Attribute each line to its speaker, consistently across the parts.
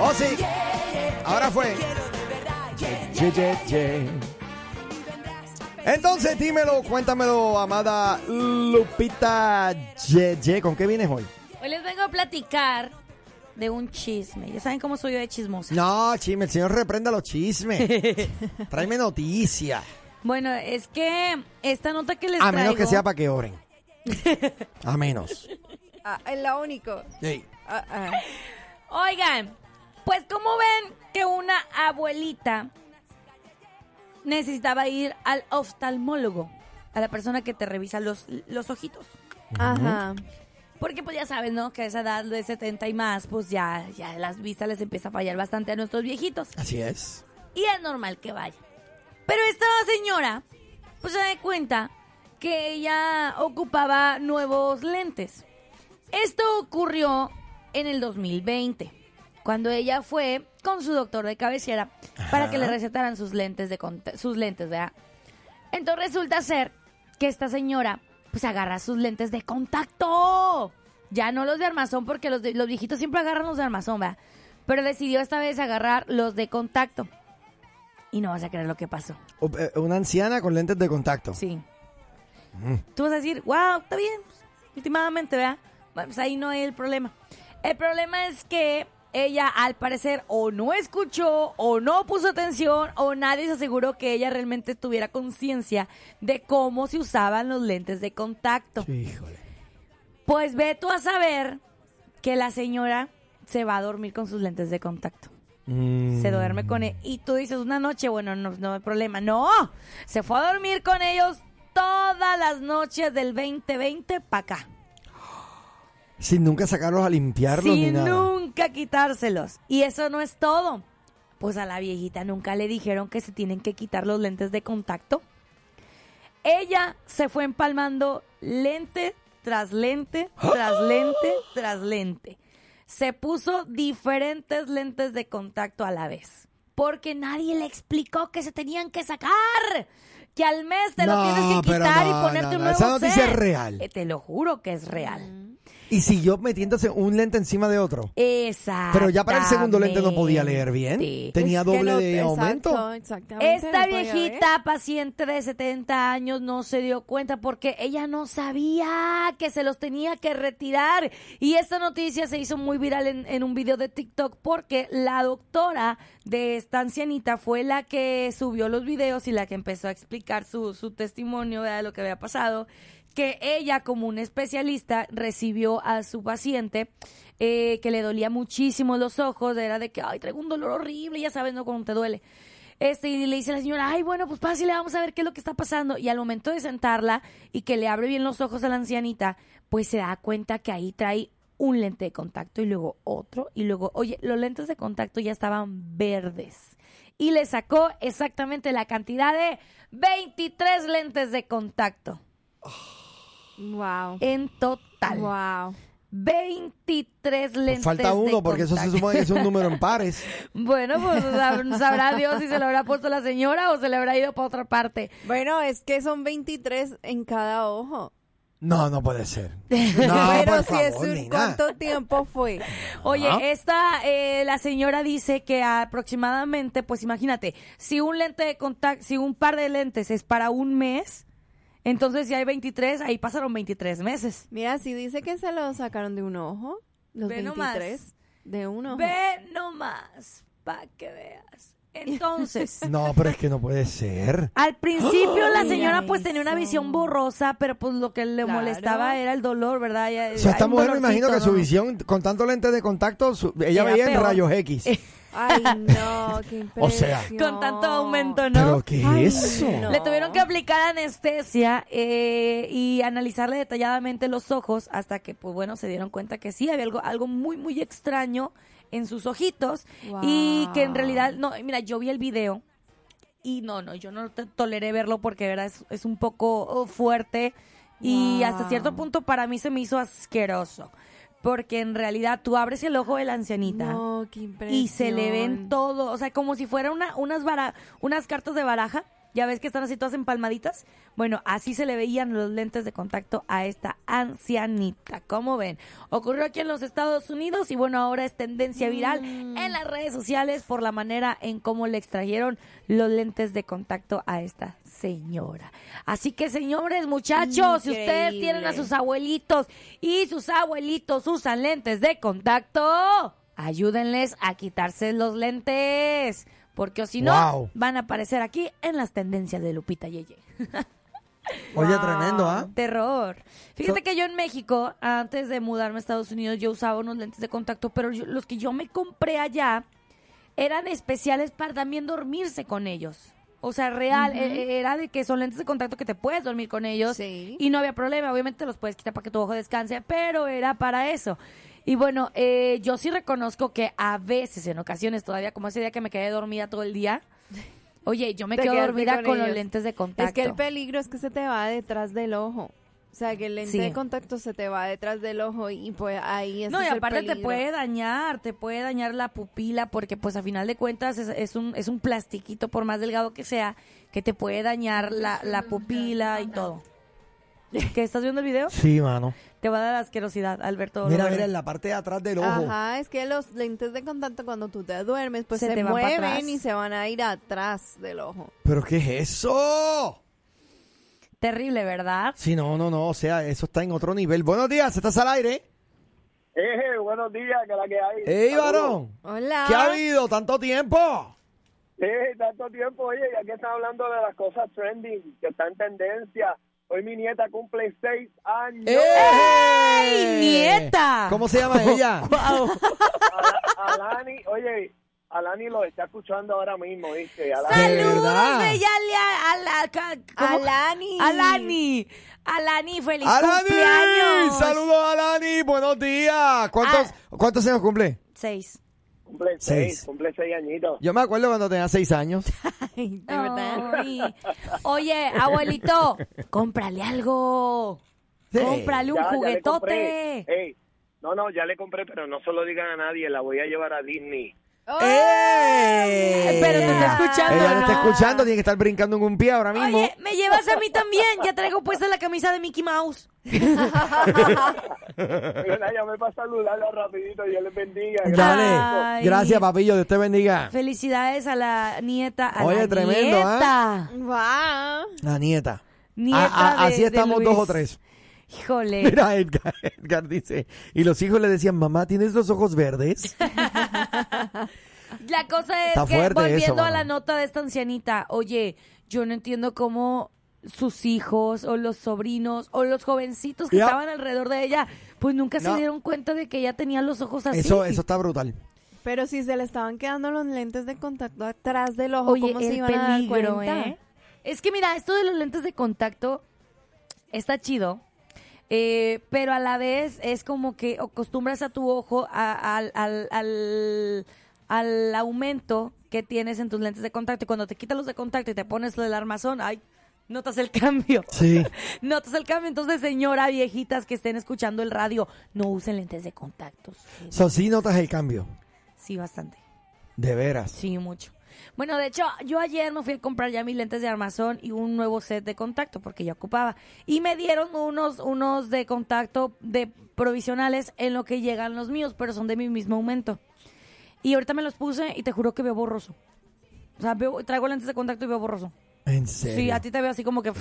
Speaker 1: Oh, sí. Ahora fue. Ye, ye, ye. Entonces, dímelo, cuéntamelo, amada Lupita Ye, ye. ¿Con qué vienes hoy?
Speaker 2: Hoy les vengo a platicar de un chisme. Ya saben cómo soy yo de chismosa.
Speaker 1: No, chisme, el señor reprenda los chismes. Tráeme noticia.
Speaker 2: Bueno, es que esta nota que les
Speaker 1: A
Speaker 2: traigo...
Speaker 1: menos que sea para que oren. A menos.
Speaker 3: Ah, es lo único.
Speaker 1: Sí.
Speaker 3: Ah, ah.
Speaker 2: Oigan, pues como ven que una abuelita necesitaba ir al oftalmólogo, a la persona que te revisa los, los ojitos.
Speaker 3: Ajá.
Speaker 2: Porque pues ya sabes, ¿no? Que a esa edad de 70 y más, pues ya, ya las vistas les empieza a fallar bastante a nuestros viejitos.
Speaker 1: Así es.
Speaker 2: Y es normal que vaya. Pero esta señora, pues se da cuenta que ella ocupaba nuevos lentes. Esto ocurrió en el 2020, cuando ella fue con su doctor de cabecera para que le recetaran sus lentes de sus lentes, ¿verdad? Entonces resulta ser que esta señora pues agarra sus lentes de contacto. Ya no los de armazón porque los, de- los viejitos siempre agarran los de armazón, ¿verdad? Pero decidió esta vez agarrar los de contacto. Y no vas a creer lo que pasó.
Speaker 1: Eh, Una anciana con lentes de contacto.
Speaker 2: Sí. Tú vas a decir, wow, está bien, pues, últimamente, ¿verdad? Bueno, pues ahí no hay el problema. El problema es que ella, al parecer, o no escuchó, o no puso atención, o nadie se aseguró que ella realmente tuviera conciencia de cómo se usaban los lentes de contacto.
Speaker 1: Híjole.
Speaker 2: Pues ve tú a saber que la señora se va a dormir con sus lentes de contacto.
Speaker 1: Mm.
Speaker 2: Se duerme con él. Y tú dices, una noche, bueno, no, no hay problema. No, se fue a dormir con ellos todas las noches del 2020 para acá.
Speaker 1: Sin nunca sacarlos a limpiarlos ni
Speaker 2: Sin
Speaker 1: nada.
Speaker 2: nunca quitárselos. Y eso no es todo. Pues a la viejita nunca le dijeron que se tienen que quitar los lentes de contacto. Ella se fue empalmando lente tras lente, tras lente, tras lente. Se puso diferentes lentes de contacto a la vez. Porque nadie le explicó que se tenían que sacar. Que al mes te lo tienes que quitar
Speaker 1: no,
Speaker 2: y ponerte
Speaker 1: no,
Speaker 2: un nuevo
Speaker 1: esa noticia
Speaker 2: set.
Speaker 1: es real.
Speaker 2: Eh, te lo juro que es real.
Speaker 1: Y siguió metiéndose un lente encima de otro.
Speaker 2: Exacto.
Speaker 1: Pero ya para el segundo lente no podía leer bien. Tenía
Speaker 3: Es que
Speaker 1: doble
Speaker 3: no-
Speaker 1: de
Speaker 3: exacto,
Speaker 1: aumento.
Speaker 3: Exactamente.
Speaker 2: Esta
Speaker 3: no
Speaker 2: viejita paciente de 70 años no se dio cuenta porque ella no sabía que se los tenía que retirar. Y esta noticia se hizo muy viral en, en un video de TikTok porque la doctora de esta ancianita fue la que subió los videos y la que empezó a explicar su, su testimonio de lo que había pasado. Que ella, como un especialista, recibió a su paciente eh, que le dolía muchísimo los ojos. Era de que, ay, traigo un dolor horrible, ya sabes, ¿no? Cuando te duele. Este, y le dice a la señora, ay, bueno, pues pásale, vamos a ver qué es lo que está pasando. Y al momento de sentarla y que le abre bien los ojos a la ancianita, pues se da cuenta que ahí trae un lente de contacto y luego otro. Y luego, oye, los lentes de contacto ya estaban verdes. Y le sacó exactamente la cantidad de 23 lentes de contacto
Speaker 3: Wow.
Speaker 2: en total.
Speaker 3: Wow.
Speaker 2: 23 lentes
Speaker 1: Falta
Speaker 2: de
Speaker 1: uno porque eso se supone que es un número en pares.
Speaker 2: Bueno, pues sab- sabrá Dios si se lo habrá puesto la señora o se le habrá ido para otra parte.
Speaker 3: Bueno, es que son 23 en cada ojo.
Speaker 1: No, no puede ser. No,
Speaker 3: Pero
Speaker 1: por
Speaker 3: si es un-. ¿cuánto tiempo fue?
Speaker 2: Oye, esta, eh, la señora dice que aproximadamente, pues imagínate, si un lente de contacto, si un par de lentes es para un mes, entonces si hay 23, ahí pasaron 23 meses.
Speaker 3: Mira, si dice que se lo sacaron de un ojo, los
Speaker 2: Ve nomás.
Speaker 3: 23 de un ojo.
Speaker 2: Ve nomás, para que veas. Entonces,
Speaker 1: No, pero es que no puede ser.
Speaker 2: al principio la señora pues tenía una visión borrosa, pero pues lo que le
Speaker 3: Claro.
Speaker 2: molestaba era el dolor, ¿verdad? Ya-
Speaker 1: O sea, esta
Speaker 2: un
Speaker 1: mujer me imagino que
Speaker 2: dolorcito,
Speaker 1: su
Speaker 2: ¿no?
Speaker 1: visión, con tanto lente de contacto, su- ella
Speaker 2: Era
Speaker 1: veía en
Speaker 2: peor.
Speaker 1: rayos X.
Speaker 3: Ay, no, qué
Speaker 1: O sea.
Speaker 3: impresión.
Speaker 2: Con tanto aumento, ¿no?
Speaker 1: ¿Pero qué
Speaker 3: Ay,
Speaker 1: es eso?
Speaker 3: no.
Speaker 2: Le tuvieron que aplicar anestesia eh, y analizarle detalladamente los ojos hasta que, pues bueno, se dieron cuenta que sí, había algo, algo muy, muy extraño en sus ojitos y que en realidad, no, mira, yo vi el video y no, no, yo no te- toleré verlo porque, de verdad, es, es un poco oh, fuerte y
Speaker 3: Wow.
Speaker 2: hasta cierto punto para mí se me hizo asqueroso. Porque en realidad tú abres el ojo de la ancianita
Speaker 3: No, qué impresión.
Speaker 2: y se le ven todo, o sea, como si fuera una, unas, bara- unas cartas de baraja Ya ves que están así todas empalmaditas. Bueno, así se le veían los lentes de contacto a esta ancianita. ¿Cómo ven? Ocurrió aquí en los Estados Unidos y bueno, ahora es tendencia viral en las redes sociales por la manera en cómo le extrajeron los lentes de contacto a esta señora. Así que señores, muchachos, si ustedes tienen a sus abuelitos y sus abuelitos usan lentes de contacto, ayúdenles a quitarse los lentes. Porque o si no,
Speaker 1: Wow.
Speaker 2: van a aparecer aquí en las tendencias de Lupita Yeye.
Speaker 1: Oye,
Speaker 3: Wow.
Speaker 1: tremendo, ¿ah?
Speaker 2: Terror. Fíjate
Speaker 1: So-
Speaker 2: que yo en México, antes de mudarme a Estados Unidos, yo usaba unos lentes de contacto, pero yo- los que yo me compré allá eran especiales para también dormirse con ellos. O sea, real, eh, era de que son lentes de contacto que te puedes dormir con ellos
Speaker 3: Sí.
Speaker 2: y no había problema. Obviamente los puedes quitar para que tu ojo descanse, pero era para eso. Y bueno, eh, yo sí reconozco que a veces, en ocasiones todavía, como ese día que me quedé dormida todo el día, oye, yo me quedo dormida
Speaker 3: con
Speaker 2: con, los lentes de contacto.
Speaker 3: Es que el peligro es que se te va detrás del ojo. O sea, que el lente
Speaker 2: Sí.
Speaker 3: de contacto se te va detrás del ojo y pues ahí es
Speaker 2: No, y
Speaker 3: el
Speaker 2: aparte te puede dañar, te puede dañar la pupila, porque pues a final de cuentas es, es un, es un plastiquito, por más delgado que sea, que te puede dañar la, la pupila y todo. ¿Qué estás viendo el video?
Speaker 1: Sí, mano.
Speaker 2: Te va a dar asquerosidad, Alberto.
Speaker 1: Mira, mira, en la parte de atrás del ojo.
Speaker 3: Ajá, es que los lentes de contacto cuando tú te duermes pues
Speaker 2: Se
Speaker 3: se,
Speaker 2: te
Speaker 3: mueven y se van a ir atrás del ojo.
Speaker 1: ¿Pero qué es eso?
Speaker 2: Terrible, ¿verdad?
Speaker 1: Sí, no, no, no. O sea, eso está en otro nivel. Buenos días, ¿estás al aire?
Speaker 4: Eh, buenos días, que la que hay.
Speaker 1: ¡Ey, varón!
Speaker 3: Hola.
Speaker 1: ¿Qué ha habido tanto tiempo?
Speaker 4: Eh, tanto tiempo, oye, ya que están hablando de las cosas trending, que está en tendencia. Hoy mi nieta cumple seis años.
Speaker 2: ¡Ey, nieta!
Speaker 1: ¿Cómo se llama ella?
Speaker 4: Ala- Alani, oye, Alani lo está escuchando ahora mismo, ¿viste? Alani.
Speaker 1: ¿De
Speaker 2: ¡Saludos.
Speaker 3: Alani.
Speaker 2: Alani. Alani, feliz
Speaker 1: ¡Alani!
Speaker 2: cumpleaños.
Speaker 1: ¡Saludos, Alani! ¡Buenos días! ¿Cuántos,
Speaker 2: Ah.
Speaker 1: ¿Cuántos años cumple?
Speaker 2: Seis.
Speaker 4: Cumple
Speaker 1: Seis.
Speaker 4: seis, cumple seis añitos.
Speaker 1: Yo me acuerdo cuando tenía seis años.
Speaker 3: Ay, de verdad.
Speaker 2: Oye, abuelito, cómprale algo.
Speaker 1: Sí.
Speaker 2: Cómprale un
Speaker 4: Ya, ya le
Speaker 2: juguetote.
Speaker 4: Ey, no, no, ya le compré, pero no se lo digan a nadie, la voy a llevar a Disney.
Speaker 3: ¡Oh!
Speaker 1: ¡Ey!
Speaker 2: Pero te está escuchando,
Speaker 1: Ella no está escuchando, tiene que estar brincando en un pie ahora mismo.
Speaker 2: Oye, me llevas a mí también. Ya traigo puesta la camisa de Mickey Mouse.
Speaker 4: Mira, llamé para saludarla rapidito, Dios les bendiga.
Speaker 1: Dale.
Speaker 2: Ay.
Speaker 1: Gracias, papillo. Dios te bendiga.
Speaker 2: Felicidades a la nieta. A
Speaker 1: Oye,
Speaker 2: la
Speaker 1: tremendo, ¿ah?
Speaker 2: nieta.
Speaker 3: Wow.
Speaker 1: La nieta.
Speaker 2: Nieta
Speaker 1: A- a-
Speaker 2: de-
Speaker 1: así
Speaker 2: de
Speaker 1: estamos
Speaker 2: Luis.
Speaker 1: dos o tres.
Speaker 2: Híjole.
Speaker 1: Mira, Edgar, Edgar dice. Y los hijos le decían, mamá, ¿tienes los ojos verdes?
Speaker 2: La cosa es
Speaker 1: Está
Speaker 2: que, volviendo
Speaker 1: eso,
Speaker 2: a la nota de esta ancianita, oye, yo no entiendo cómo sus hijos o los sobrinos o los jovencitos que
Speaker 1: Ya.
Speaker 2: estaban alrededor de ella, pues nunca
Speaker 1: No.
Speaker 2: se dieron cuenta de que ella tenía los ojos así.
Speaker 1: Eso, eso está brutal.
Speaker 3: Pero si se le estaban quedando los lentes de contacto atrás del ojo,
Speaker 2: Oye,
Speaker 3: ¿cómo se iban a dar
Speaker 2: peligro,
Speaker 3: cuenta?
Speaker 2: ¿eh? Es que mira, esto de los lentes de contacto está chido, eh, pero a la vez es como que acostumbras a tu ojo a- al, al, al, al aumento que tienes en tus lentes de contacto. Y cuando te quitas los de contacto y te pones el armazón, ay, notas el cambio.
Speaker 1: Sí.
Speaker 2: Notas el cambio. Entonces, señora, viejitas que estén escuchando el radio, no usen lentes de contactos.
Speaker 1: So, sí notas el cambio.
Speaker 2: Sí, bastante.
Speaker 1: De veras.
Speaker 2: Sí, mucho. Bueno, de hecho, yo ayer me fui a comprar ya mis lentes de armazón y un nuevo set de contacto porque ya ocupaba. Y me dieron unos, unos de contacto de provisionales en lo que llegan los míos, pero son de mi mismo aumento. Y ahorita me los puse y te juro que veo borroso. O sea, veo- traigo lentes de contacto y veo borroso.
Speaker 1: En serio.
Speaker 2: Sí, a ti te veo así como que...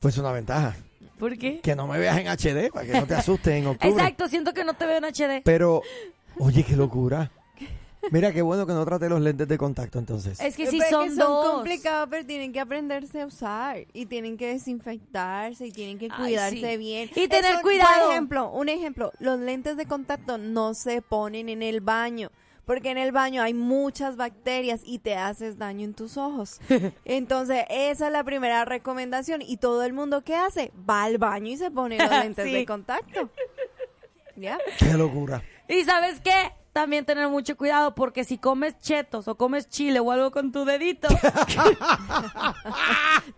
Speaker 1: Pues una ventaja.
Speaker 2: ¿Por qué?
Speaker 1: Que no me veas en HD para que no te asustes en octubre.
Speaker 2: Exacto, siento que no te veo en HD.
Speaker 1: Pero, oye, qué locura. Mira, qué bueno que no trate los lentes de contacto entonces.
Speaker 2: Es que
Speaker 3: Pero
Speaker 2: sí
Speaker 3: es
Speaker 2: son, dos.
Speaker 3: complicados, pero tienen que aprenderse a usar y tienen que desinfectarse y tienen que
Speaker 2: Ay,
Speaker 3: cuidarse
Speaker 2: sí.
Speaker 3: bien.
Speaker 2: Y tener
Speaker 3: Eso,
Speaker 2: cuidado.
Speaker 3: Por ejemplo, un ejemplo, los lentes de contacto no se ponen en el baño. Porque en el baño hay muchas bacterias y te haces daño en tus ojos. Entonces, esa es la primera recomendación. Y todo el mundo, ¿qué hace? Va al baño y se pone los lentes
Speaker 2: Sí.
Speaker 3: de contacto. ¿Ya?
Speaker 1: Qué locura.
Speaker 2: Y ¿sabes qué? También tener mucho cuidado porque si comes chetos o comes chile o algo con tu dedito,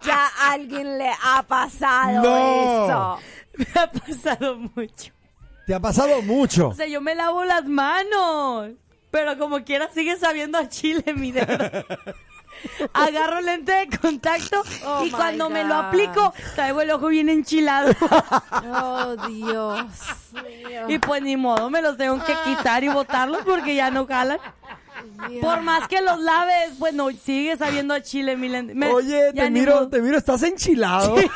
Speaker 3: Ya a alguien le ha pasado
Speaker 1: No.
Speaker 3: eso.
Speaker 2: me ha pasado mucho.
Speaker 1: Te ha pasado mucho.
Speaker 2: O sea, yo me lavo las manos, pero como quiera sigue sabiendo a chile mi dedo. agarro lente de contacto
Speaker 3: Oh,
Speaker 2: y cuando me lo aplico, traigo el ojo bien enchilado.
Speaker 3: Oh, Dios. mío.
Speaker 2: y pues ni modo, me los tengo que quitar y botarlos porque ya no jalan.
Speaker 3: Dios.
Speaker 2: Por más que los laves, bueno, sigue sabiendo a chile mi lente. Me-
Speaker 1: Oye, te miro,
Speaker 2: modo.
Speaker 1: te miro, estás enchilado.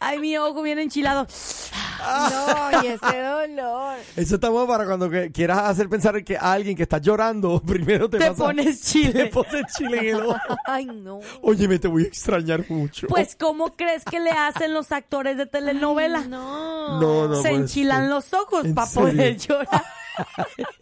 Speaker 2: Ay, mi ojo bien enchilado.
Speaker 3: No, y ese dolor.
Speaker 1: Eso está bueno para cuando que- quieras hacer pensar que a alguien que está llorando, primero te,
Speaker 2: Te
Speaker 1: pasa-
Speaker 2: pones
Speaker 1: te
Speaker 2: chile.
Speaker 1: pones chile en el ojo.
Speaker 3: Ay, no.
Speaker 1: Oye, me te voy a extrañar mucho.
Speaker 2: Pues, ¿cómo crees que le hacen los actores de telenovela?
Speaker 3: No.
Speaker 1: no, no.
Speaker 2: Se
Speaker 1: pues,
Speaker 2: enchilan los ojos
Speaker 1: ¿En
Speaker 2: para poder llorar.